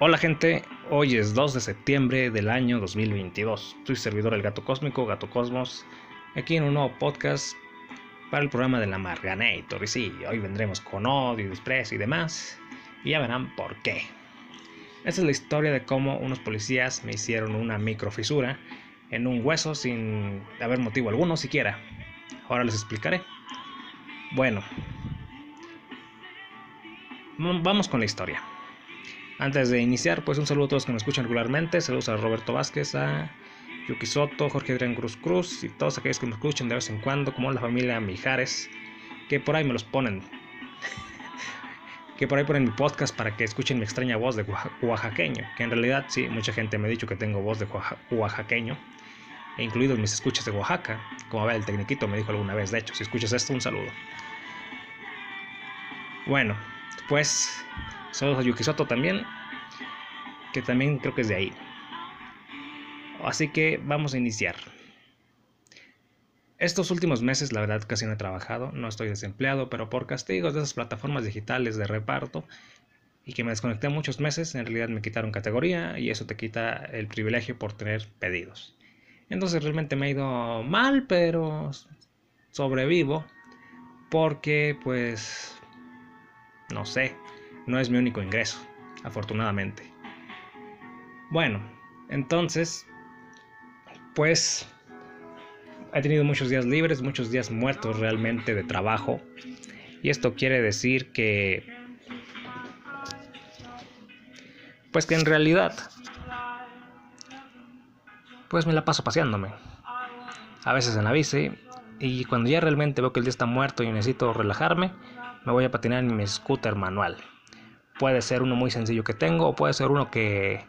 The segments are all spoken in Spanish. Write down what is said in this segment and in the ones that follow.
Hola gente, hoy es 2 de septiembre del año 2022. Soy servidor El Gato Cósmico, Gato Cosmos, aquí en un nuevo podcast para el programa de la Marganator. Y sí, hoy vendremos con odio, desprecio y demás, y ya verán por qué. Esta es la historia de cómo unos policías me hicieron una microfisura en un hueso sin haber motivo alguno siquiera. Ahora les explicaré. Bueno, vamos con la historia. Antes de iniciar, pues un saludo a todos que me escuchan regularmente. Saludos a Roberto Vázquez, a Yuki Soto, Jorge Adrián Cruz Cruz y todos aquellos que me escuchan de vez en cuando, como la familia Mijares, que por ahí me los ponen. que por ahí ponen mi podcast para que escuchen mi extraña voz de oaxaqueño. Que en realidad, sí, mucha gente me ha dicho que tengo voz de oaxaqueño, e incluidos mis escuchas de Oaxaca. Como ver, el tecniquito me dijo alguna vez, de hecho, si escuchas esto, un saludo. Bueno, pues Saludos a Yukisoto también, que también creo que es de ahí. Así que vamos a iniciar. Estos últimos meses la verdad casi no he trabajado, no estoy desempleado, pero por castigos de esas plataformas digitales de reparto y que me desconecté muchos meses, en realidad me quitaron categoría y eso te quita el privilegio por tener pedidos. Entonces realmente me ha ido mal, pero sobrevivo porque pues no sé, no es mi único ingreso, afortunadamente. Bueno, entonces, pues he tenido muchos días libres, muchos días muertos realmente de trabajo. Y esto quiere decir que, pues que en realidad, pues me la paso paseándome. A veces en la bici. Y cuando ya realmente veo que el día está muerto y necesito relajarme, me voy a patinar en mi scooter manual. Puede ser uno muy sencillo que tengo o puede ser uno que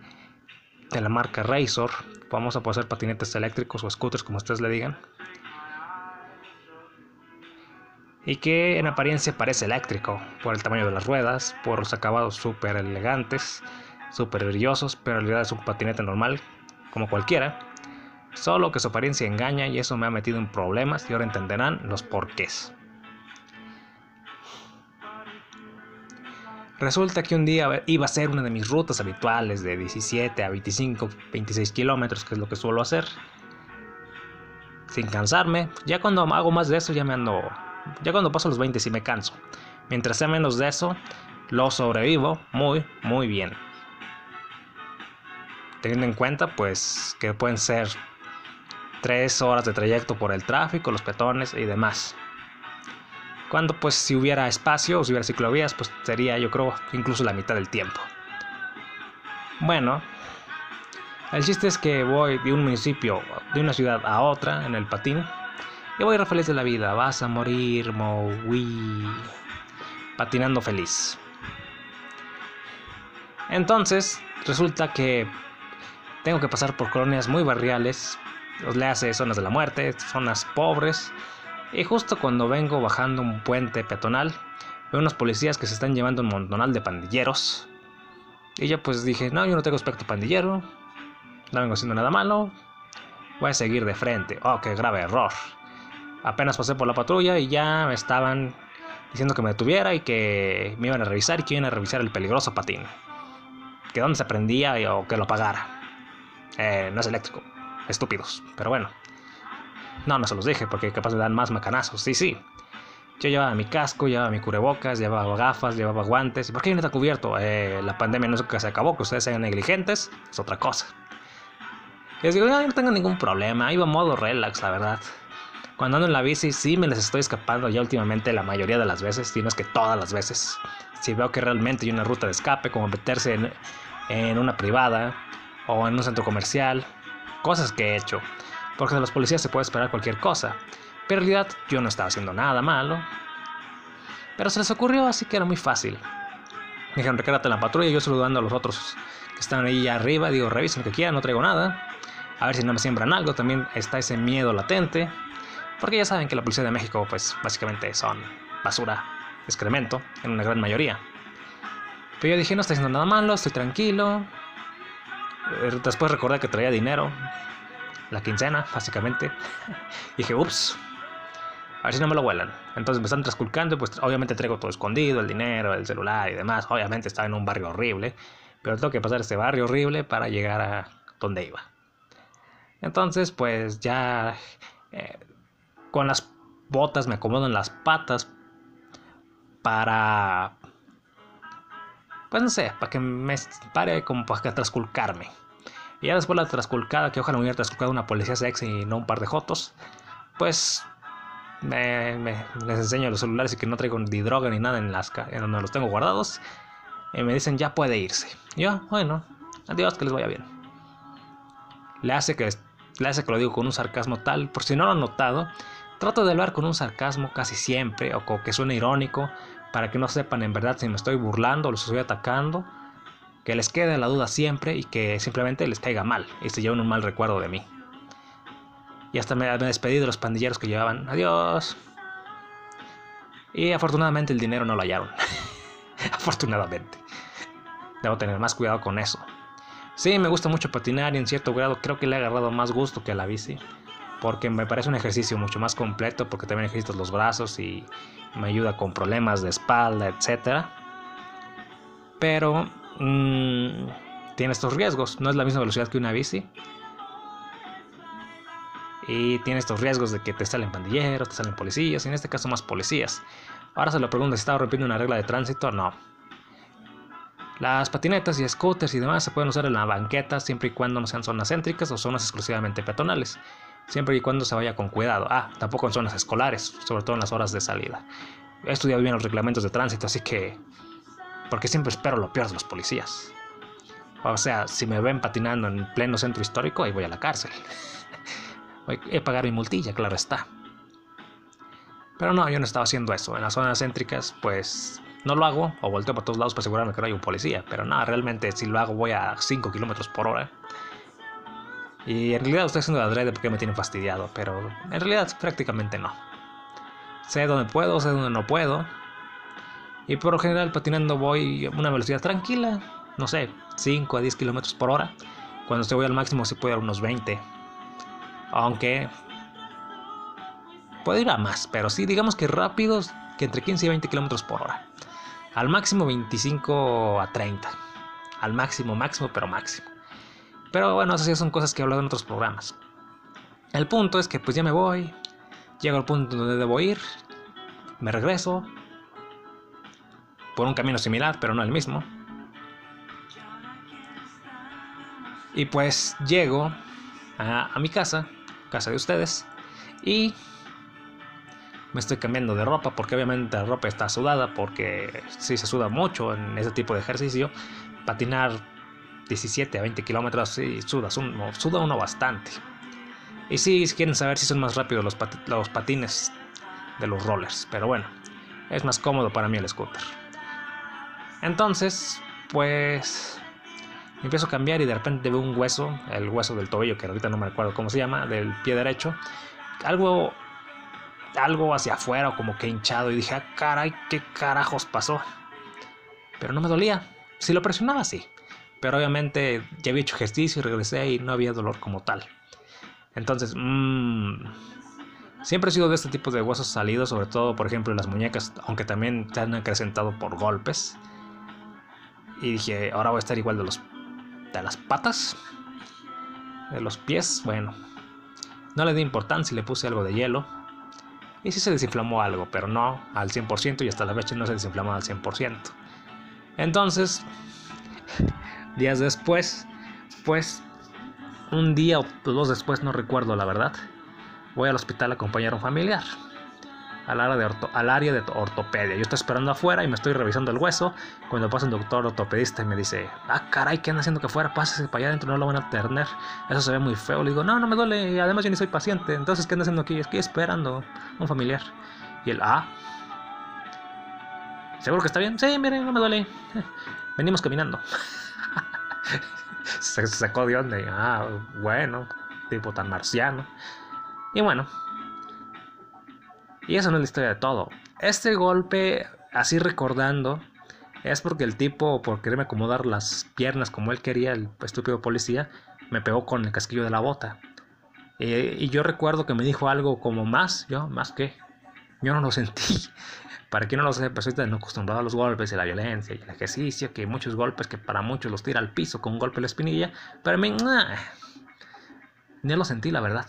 de la marca Razor. Vamos a poder ser patinetes eléctricos o scooters como ustedes le digan. Y que en apariencia parece eléctrico por el tamaño de las ruedas, por los acabados súper elegantes, súper brillosos, pero en realidad es un patinete normal, como cualquiera. Solo que su apariencia engaña y eso me ha metido en problemas y ahora entenderán los porqués. Resulta que un día iba a ser una de mis rutas habituales de 17 a 25, 26 kilómetros, que es lo que suelo hacer. Sin cansarme. Ya cuando hago más de eso, ya me ando. Ya cuando paso los 20, sí me canso. Mientras sea menos de eso, lo sobrevivo muy, muy bien. Teniendo en cuenta, pues, que pueden ser 3 horas de trayecto por el tráfico, los petones y demás. Cuando pues si hubiera espacio o si hubiera ciclovías, pues sería yo creo incluso la mitad del tiempo. Bueno, el chiste es que voy de un municipio, de una ciudad a otra en el patín. Y voy a feliz de la vida. Vas a morir, Mowi. Patinando feliz. Entonces, resulta que tengo que pasar por colonias muy barriales. Le hace zonas de la muerte, zonas pobres y justo cuando vengo bajando un puente peatonal, veo unos policías que se están llevando un montonal de pandilleros. Y yo pues dije, no, yo no tengo aspecto pandillero, no vengo haciendo nada malo, voy a seguir de frente. Oh, qué grave error. Apenas pasé por la patrulla y ya me estaban diciendo que me detuviera y que me iban a revisar y que iban a revisar el peligroso patín. Que dónde se prendía o que lo pagara. Eh, no es eléctrico. Estúpidos. Pero bueno. No, no se los dije porque capaz me dan más macanazos. Sí, sí. Yo llevaba mi casco, llevaba mi cubrebocas, llevaba gafas, llevaba guantes. ¿Y por qué no está cubierto? Eh, la pandemia no es que se acabó, que ustedes sean negligentes, es otra cosa. Y les digo, no, no tengo ningún problema, iba modo relax, la verdad. Cuando ando en la bici, sí me les estoy escapando ya últimamente la mayoría de las veces, si no es que todas las veces. Si veo que realmente hay una ruta de escape, como meterse en, en una privada o en un centro comercial, cosas que he hecho porque de los policías se puede esperar cualquier cosa. Pero en realidad yo no estaba haciendo nada malo. Pero se les ocurrió, así que era muy fácil. Me dijeron, recárate la patrulla, yo saludando a los otros que están ahí arriba, digo, revisen lo que quieran, no traigo nada. A ver si no me siembran algo, también está ese miedo latente. Porque ya saben que la policía de México, pues básicamente son basura, excremento, en una gran mayoría. Pero yo dije, no estoy haciendo nada malo, estoy tranquilo. Eh, después recordé que traía dinero, la quincena, básicamente. dije, ups, a ver si no me lo vuelan. Entonces me están trasculcando, pues obviamente traigo todo escondido, el dinero, el celular y demás. Obviamente estaba en un barrio horrible. pero tengo que pasar este barrio horrible para llegar a donde iba. Entonces, pues ya eh, con las botas me acomodo en las patas para, pues no sé, para que me pare como para trasculcarme. Y ya después la trasculcada, que ojalá me hubiera trasculcado una policía sexy y no un par de jotos, pues me, les enseño los celulares y que no traigo ni droga ni nada en, las, en donde los tengo guardados. Y me dicen, ya puede irse. yo, bueno, adiós, que les vaya bien. Le hace que, le hace que lo digo con un sarcasmo tal, por si no lo han notado, trato de hablar con un sarcasmo casi siempre, o que suene irónico, para que no sepan en verdad si me estoy burlando o los estoy atacando que les quede la duda siempre y que simplemente les caiga mal y se lleven un mal recuerdo de mí. Y hasta me, despedí de los pandilleros que llevaban. Adiós. Y afortunadamente el dinero no lo hallaron. afortunadamente. Debo tener más cuidado con eso. Sí, me gusta mucho patinar y en cierto grado creo que le he agarrado más gusto que a la bici. Porque me parece un ejercicio mucho más completo porque también ejercito los brazos y me ayuda con problemas de espalda, etc. Pero Mm, tiene estos riesgos. No es la misma velocidad que una bici. Y tiene estos riesgos de que te salen pandilleros, te salen policías, y en este caso más policías. Ahora se lo pregunto si estaba rompiendo una regla de tránsito. No. Las patinetas y scooters y demás se pueden usar en la banqueta siempre y cuando no sean zonas céntricas o zonas exclusivamente peatonales. Siempre y cuando se vaya con cuidado. Ah, tampoco en zonas escolares, sobre todo en las horas de salida. He estudiado bien los reglamentos de tránsito, así que porque siempre espero lo peor de los policías. O sea, si me ven patinando en pleno centro histórico, ahí voy a la cárcel. Voy a pagar mi multilla, claro está. Pero no, yo no estaba haciendo eso. En las zonas céntricas, pues no lo hago o volteo por todos lados para asegurarme que no hay un policía. Pero no, realmente si lo hago voy a 5 kilómetros por hora. Y en realidad estoy haciendo adrede porque me tienen fastidiado. Pero en realidad prácticamente no. Sé dónde puedo, sé dónde no puedo. Y por lo general patinando voy a una velocidad tranquila, no sé, 5 a 10 kilómetros por hora. Cuando estoy al máximo sí puedo ir a unos 20. Aunque puedo ir a más, pero sí, digamos que rápidos, que entre 15 y 20 kilómetros por hora. Al máximo 25 a 30. Al máximo, máximo, pero máximo. Pero bueno, esas son cosas que he hablado en otros programas. El punto es que pues ya me voy, llego al punto donde debo ir, me regreso, por un camino similar, pero no el mismo. Y pues llego a, mi casa, casa de ustedes, y me estoy cambiando de ropa porque obviamente la ropa está sudada porque si se suda mucho en ese tipo de ejercicio. Patinar 17 a 20 kilómetros sí suda uno, suda uno bastante. Y si quieren saber si son más rápidos los patines de los rollers, pero bueno, es más cómodo para mí el scooter. Entonces, pues empiezo a cambiar y de repente veo un hueso, el hueso del tobillo, que ahorita no me acuerdo cómo se llama, del pie derecho, algo, algo hacia afuera, como que hinchado, y dije, ah, caray, ¿qué carajos pasó? Pero no me dolía, si lo presionaba, sí, pero obviamente ya había hecho ejercicio y regresé y no había dolor como tal. Entonces, mmm, siempre he sido de este tipo de huesos salidos, sobre todo, por ejemplo, en las muñecas, aunque también se han acrecentado por golpes. Y dije, ahora voy a estar igual de los de las patas, de los pies. Bueno, no le di importancia le puse algo de hielo. Y sí se desinflamó algo, pero no al 100% y hasta la fecha no se desinflamó al 100%. Entonces, días después, pues un día o dos después, no recuerdo la verdad, voy al hospital a acompañar a un familiar al área, de ortopedia. Yo estoy esperando afuera y me estoy revisando el hueso. Cuando pasa un doctor ortopedista y me dice, ah, caray, ¿qué anda haciendo que afuera? Pásese para allá adentro, no lo van a tener. Eso se ve muy feo. Le digo, no, no me duele. Y además yo ni soy paciente. Entonces, ¿qué anda haciendo aquí? Estoy esperando un familiar. Y él, ah, ¿seguro que está bien? Sí, miren, no me duele. Venimos caminando. se sacó de onda. Y, ah, bueno, tipo tan marciano. Y bueno, y eso no es la historia de todo. Este golpe, así recordando, es porque el tipo, por quererme acomodar las piernas como él quería, el estúpido policía, me pegó con el casquillo de la bota. y yo recuerdo que me dijo algo como más, yo, más que. Yo no lo sentí. Para quien no lo sepa, soy tan acostumbrado a los golpes y la violencia y el ejercicio, que muchos golpes que para muchos los tira al piso con un golpe en la espinilla, pero a mí, ni lo sentí, la verdad.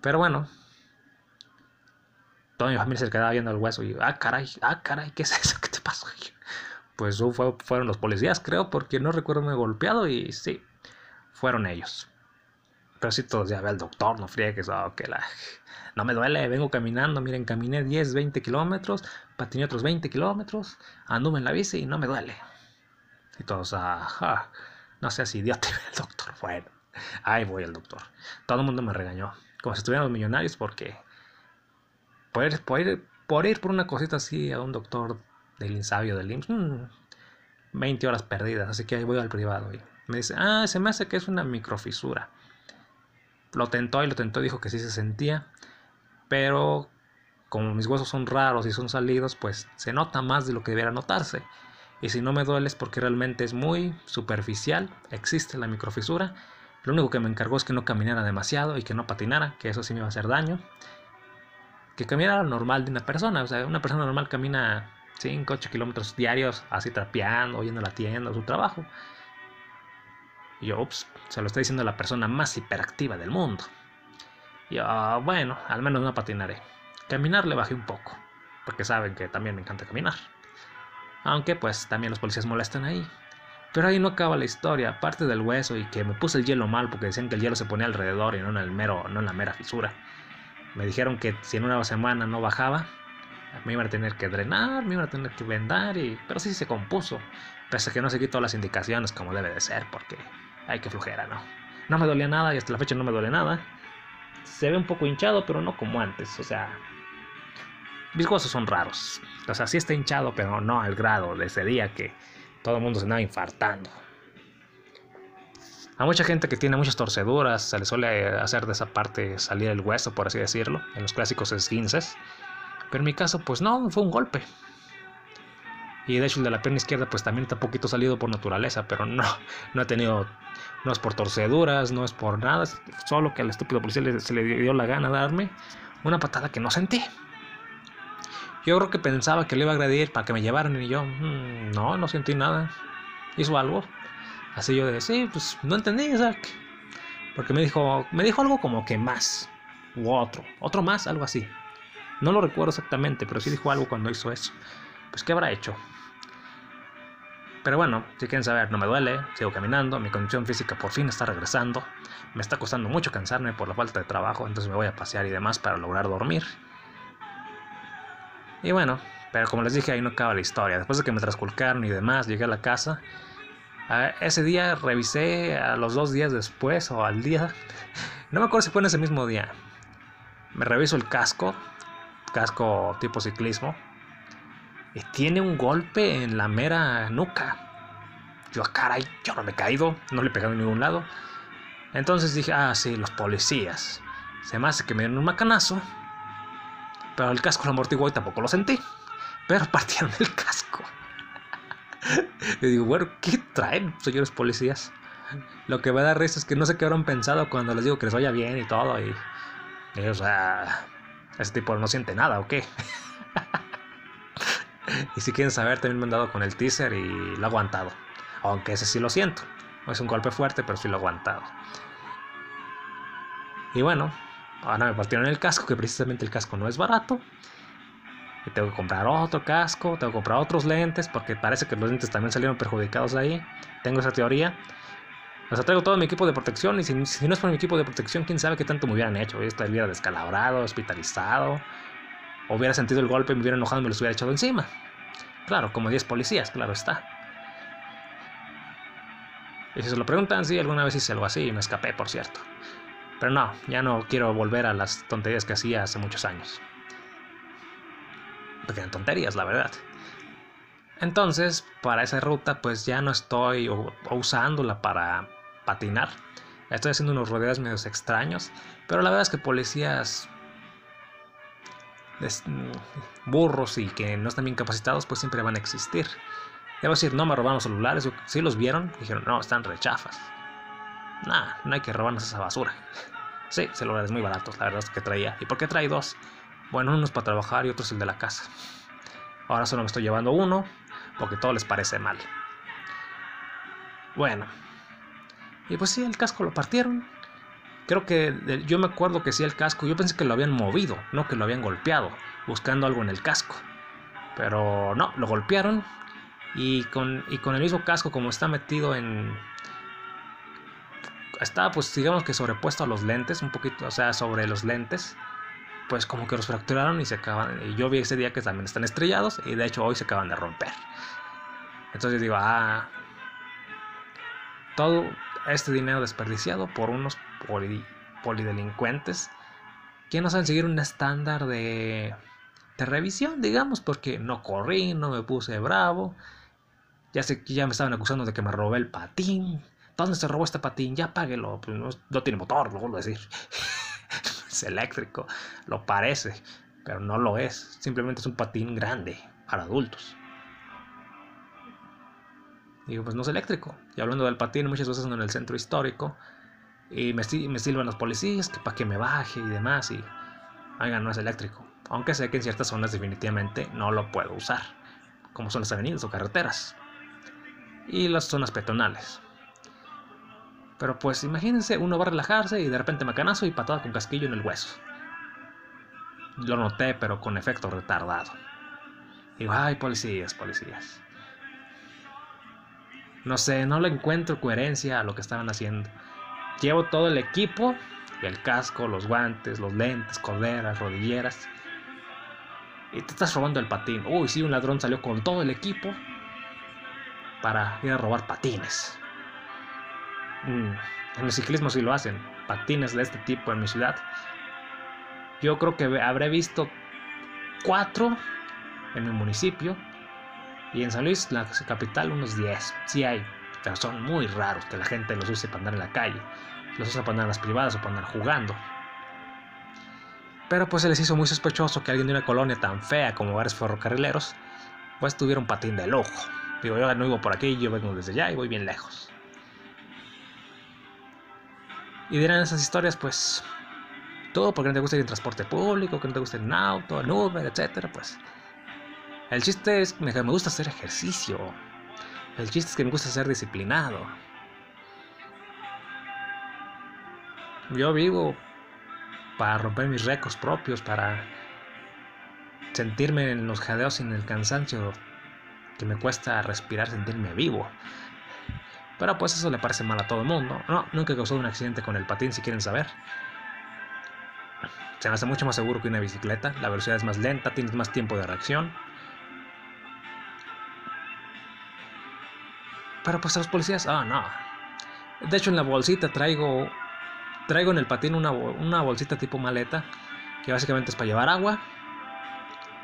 Pero bueno, toda mi familia se quedaba viendo el hueso y, ah, caray, ah, caray, ¿qué es eso? ¿Qué te pasó? Pues fueron los policías, creo, porque no recuerdo me golpeado y sí, fueron ellos. Pero sí, todos ya ve al doctor, no friegues, oh, que la... No me duele, vengo caminando, miren, caminé 10, 20 kilómetros, patiné otros 20 kilómetros, anduve en la bici y no me duele. Y todos, ajá, no seas idiota, el doctor. Bueno, ahí voy al doctor. Todo el mundo me regañó, como si estuviéramos millonarios, porque por por ir, por, ir por una cosita así a un doctor del insabio del IMSS, 20 mm, horas perdidas, así que ahí voy al privado. Y me dice, ah, se me hace que es una microfisura. Lo tentó y lo tentó, dijo que sí se sentía, pero como mis huesos son raros y son salidos, pues se nota más de lo que debiera notarse. Y si no me duele es porque realmente es muy superficial, existe la microfisura. Lo único que me encargó es que no caminara demasiado y que no patinara, que eso sí me iba a hacer daño. Que caminara normal de una persona, o sea, una persona normal camina 5, 8 kilómetros diarios así trapeando, yendo a la tienda, a su trabajo. Y yo, ups, se lo está diciendo la persona más hiperactiva del mundo. Y yo, ah, bueno, al menos no patinaré. Caminar le bajé un poco, porque saben que también me encanta caminar. Aunque pues también los policías molestan ahí. Pero ahí no acaba la historia, aparte del hueso y que me puse el hielo mal porque decían que el hielo se ponía alrededor y no en el mero, no en la mera fisura. Me dijeron que si en una semana no bajaba, me iban a tener que drenar, me iban a tener que vendar, y... pero sí se compuso. Pese a que no seguí todas las indicaciones como debe de ser, porque hay que flujera, ¿no? No me dolía nada y hasta la fecha no me duele nada. Se ve un poco hinchado, pero no como antes, o sea... Mis huesos son raros. O sea, sí está hinchado, pero no al grado de ese día que todo el mundo se andaba infartando. A mucha gente que tiene muchas torceduras se le suele hacer de esa parte salir el hueso, por así decirlo, en los clásicos esguinces. Pero en mi caso, pues no, fue un golpe. Y de hecho el de la pierna izquierda pues también está poquito salido por naturaleza, pero no, no ha tenido, no es por torceduras, no es por nada, solo que al estúpido policía se le dio la gana darme una patada que no sentí. Yo creo que pensaba que le iba a agredir para que me llevaran y yo, mm, no, no sentí nada. Hizo algo. Así yo de, sí, pues no entendí, Isaac. Porque me dijo, me dijo algo como que más, u otro, otro más, algo así. No lo recuerdo exactamente, pero sí dijo algo cuando hizo eso. Pues, ¿qué habrá hecho? Pero bueno, si quieren saber, no me duele, sigo caminando, mi condición física por fin está regresando. Me está costando mucho cansarme por la falta de trabajo, entonces me voy a pasear y demás para lograr dormir. Y bueno, pero como les dije, ahí no acaba la historia. Después de que me transculcaron y demás, llegué a la casa. Ese día revisé a los dos días después o al día. No me acuerdo si fue en ese mismo día. Me reviso el casco casco tipo ciclismo, y tiene un golpe en la mera nuca. Yo, caray, yo no me he caído, no le he pegado en ningún lado. Entonces dije, ah, sí, los policías. Se me hace que me dieron un macanazo. Pero el casco lo amortiguó y tampoco lo sentí. Pero partieron el casco. Le digo, bueno, ¿qué traen, señores policías? Lo que me da risa es que no sé qué habrán pensado cuando les digo que les vaya bien y todo. Y, o sea, ese tipo no siente nada, ¿o qué? y si quieren saber, también me han dado con el teaser y lo he aguantado. Aunque ese sí lo siento. Es un golpe fuerte, pero sí lo he aguantado. Y bueno, ahora me partieron el casco, que precisamente el casco no es barato. Y tengo que comprar otro casco, tengo que comprar otros lentes, porque parece que los lentes también salieron perjudicados ahí. Tengo esa teoría. O sea, traigo todo mi equipo de protección y si, no es por mi equipo de protección, quién sabe qué tanto me hubieran hecho. Yo estaría descalabrado, hospitalizado, o hubiera sentido el golpe me hubiera enojado y me los hubiera echado encima. Claro, como 10 policías, claro está. Y si se lo preguntan, sí, alguna vez hice algo así y me escapé, por cierto. Pero no, ya no quiero volver a las tonterías que hacía hace muchos años. Porque eran tonterías, la verdad. Entonces, para esa ruta, pues ya no estoy usándola para patinar. Estoy haciendo unos rodeos medios extraños, pero la verdad es que policías mm, burros y que no están bien capacitados, pues siempre van a existir. Debo decir, no me robaron los celulares, si los vieron, dijeron, no, están rechafas. Nah, no hay que robarnos esa basura. Sí, celulares muy baratos, la verdad es que traía. ¿Y por qué trae dos? Bueno, uno es para trabajar y otro es el de la casa. Ahora solo me estoy llevando uno porque todo les parece mal. Bueno. Y pues sí, el casco lo partieron. Creo que yo me acuerdo que sí el casco, yo pensé que lo habían movido, no que lo habían golpeado, buscando algo en el casco. Pero no, lo golpearon y con, y con el mismo casco como está metido en... Está pues digamos que sobrepuesto a los lentes, un poquito, o sea, sobre los lentes pues como que los fracturaron y se acaban. Y yo vi ese día que también están estrellados y de hecho hoy se acaban de romper. Entonces digo, ah, todo este dinero desperdiciado por unos polidelincuentes que no saben seguir un estándar de, de revisión, digamos, porque no corrí, no me puse bravo. Ya sé que ya me estaban acusando de que me robé el patín. ¿Dónde se robó este patín? Ya páguelo. Pues no, no tiene motor, lo vuelvo a decir. eléctrico, lo parece, pero no lo es, simplemente es un patín grande para adultos. Digo, pues no es eléctrico. Y hablando del patín, muchas veces en el centro histórico y me, me silban los policías que para que me baje y demás. Y, oigan, no es eléctrico. Aunque sé que en ciertas zonas definitivamente no lo puedo usar, como son las avenidas o carreteras. Y las zonas peatonales. Pero pues imagínense, uno va a relajarse y de repente macanazo y patada con casquillo en el hueso. Lo noté, pero con efecto retardado. Digo, ay, policías, policías. No sé, no le encuentro coherencia a lo que estaban haciendo. Llevo todo el equipo, el casco, los guantes, los lentes, corderas, rodilleras. Y te estás robando el patín. Uy, sí, un ladrón salió con todo el equipo para ir a robar patines. Mm, en el ciclismo sí lo hacen, patines de este tipo en mi ciudad. Yo creo que habré visto cuatro en mi municipio y en San Luis, la capital, unos 10. Sí hay, pero son muy raros que la gente los use para andar en la calle. Los usa para andar en las privadas o para andar jugando. Pero pues se les hizo muy sospechoso que alguien de una colonia tan fea como varios ferrocarrileros, pues tuviera un patín de lujo. Digo, yo no vivo por aquí, yo vengo desde allá y voy bien lejos. Y dirán esas historias, pues, todo porque no te gusta ir en transporte público, que no te gusta ir en auto, en Uber, etcétera, pues. El chiste es que me gusta hacer ejercicio. El chiste es que me gusta ser disciplinado. Yo vivo para romper mis récords propios, para sentirme en los jadeos sin el cansancio que me cuesta respirar, sentirme vivo. Pero pues eso le parece mal a todo el mundo. No, nunca causó un accidente con el patín si quieren saber. Se me hace mucho más seguro que una bicicleta. La velocidad es más lenta, tienes más tiempo de reacción. Pero pues a los policías, ah, no. De hecho en la bolsita traigo, traigo en el patín una, una bolsita tipo maleta, que básicamente es para llevar agua.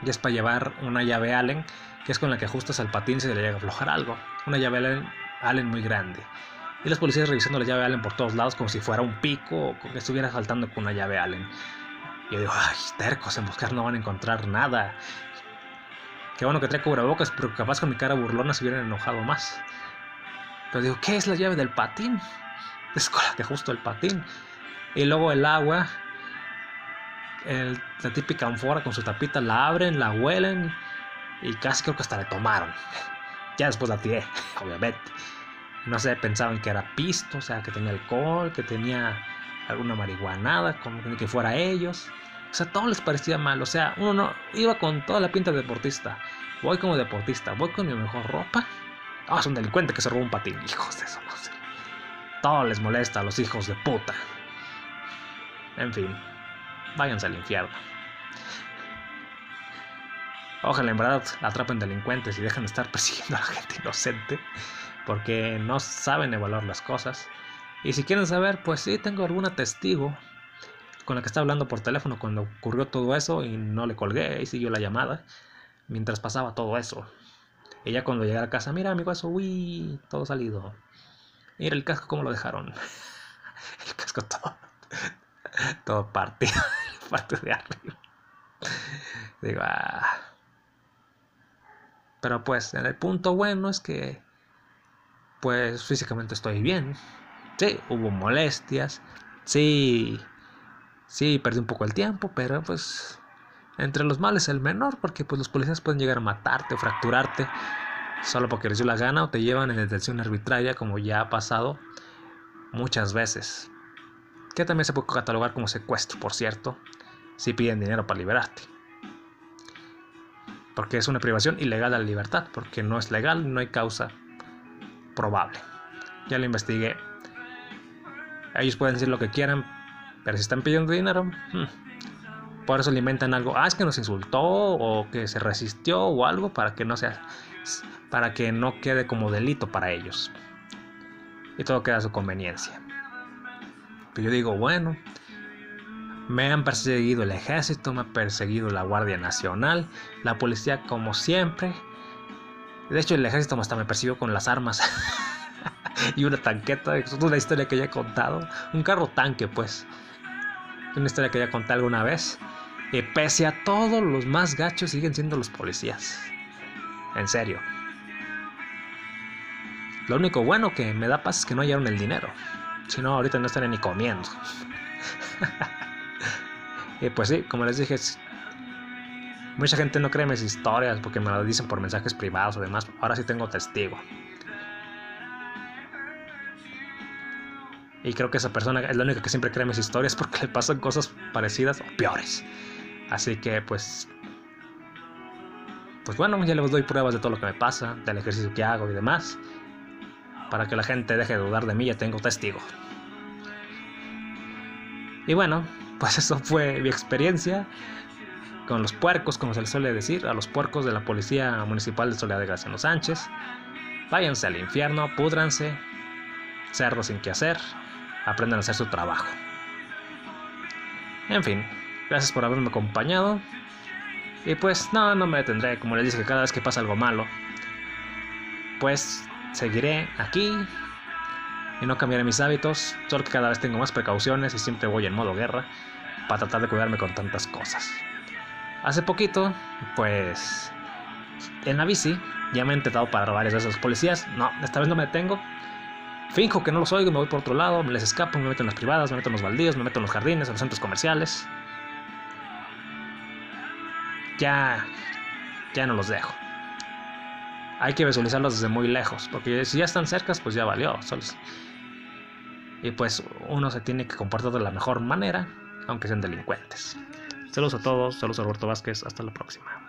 Y es para llevar una llave Allen, que es con la que ajustas al patín si le llega a aflojar algo. Una llave Allen Allen muy grande. Y los policías revisando la llave Allen por todos lados como si fuera un pico o que estuviera saltando con una llave Allen. Y yo digo, ay, tercos, en buscar no van a encontrar nada. Qué bueno que trae cubrebocas, pero capaz con mi cara burlona se hubieran enojado más. Pero digo, ¿qué es la llave del patín? Es con la que justo el patín. Y luego el agua, la típica anfora con su tapita, la abren, la huelen y casi creo que hasta le tomaron. Ya después la tiré, obviamente. No sé, pensaban que era pisto, o sea, que tenía alcohol, que tenía alguna marihuanada, como que fuera ellos. O sea, todo les parecía mal. O sea, uno no iba con toda la pinta de deportista. Voy como deportista, voy con mi mejor ropa. Ah, es un delincuente que se robó un patín. Hijos de eso, no sé. Todo les molesta a los hijos de puta. En fin, váyanse al infierno. Ojalá en verdad atrapen delincuentes y dejen de estar persiguiendo a la gente inocente porque no saben evaluar las cosas. Y si quieren saber, pues sí, tengo alguna testigo con la que estaba hablando por teléfono cuando ocurrió todo eso y no le colgué y siguió la llamada mientras pasaba todo eso. Ya cuando llegué a casa, mira amigo eso, uy, todo salido. Mira el casco cómo lo dejaron. El casco todo, todo partido, parte de arriba. Digo, ah. Pero pues el punto bueno es que pues físicamente estoy bien. Sí, hubo molestias. Sí, Sí, perdí un poco el tiempo, pero pues entre los males el menor, porque pues los policías pueden llegar a matarte o fracturarte solo porque les dio la gana o te llevan en detención arbitraria como ya ha pasado muchas veces. Que también se puede catalogar como secuestro, por cierto, si piden dinero para liberarte. Porque es una privación ilegal de la libertad, porque no es legal, no hay causa probable. Ya lo investigué. Ellos pueden decir lo que quieran, pero si están pidiendo dinero, hmm, por eso le inventan algo. Ah, es que nos insultó o que se resistió o algo para que no sea, para que no quede como delito para ellos. Y todo queda a su conveniencia. Pero yo digo, bueno, me han perseguido el ejército, me ha perseguido la Guardia Nacional, la policía como siempre. De hecho, el ejército hasta me persiguió con las armas. y una tanqueta. Es una historia que ya he contado. Un carro tanque, pues. Una historia que ya conté alguna vez. Y pese a todo, los más gachos siguen siendo los policías. En serio. Lo único bueno que me da paz es que no hallaron el dinero. Si no, ahorita no estaría ni comiendo. y pues sí, como les dije, mucha gente no cree mis historias porque me lo dicen por mensajes privados o demás. Ahora sí tengo testigo. Y creo que esa persona es la única que siempre cree mis historias porque le pasan cosas parecidas o peores. Así que pues... Pues bueno, ya les doy pruebas de todo lo que me pasa, del ejercicio que hago y demás. Para que la gente deje de dudar de mí, ya tengo testigo. Y bueno, pues eso fue mi experiencia con los puercos, como se les suele decir, a los puercos de la Policía Municipal de Soledad de Graciano Sánchez. Váyanse al infierno, púdranse, cerdos sin que hacer aprendan a hacer su trabajo. En fin, gracias por haberme acompañado. Y pues no, no me detendré, como les dije, cada vez que pasa algo malo, pues seguiré aquí y no cambiaré mis hábitos, solo que cada vez tengo más precauciones y siempre voy en modo guerra para tratar de cuidarme con tantas cosas. Hace poquito, pues en la bici ya me he intentado para varias de esos policías. No, esta vez no me detengo, Finjo que no los oigo, me voy por otro lado, me les escapo, me meto en las privadas, me meto en los baldíos, me meto en los jardines, en los centros comerciales. Ya, ya no los dejo. Hay que visualizarlos desde muy lejos, porque si ya están cercas, pues ya valió. Y pues uno se tiene que comportar de la mejor manera, aunque sean delincuentes. Saludos a todos, saludos a Roberto Vázquez, hasta la próxima.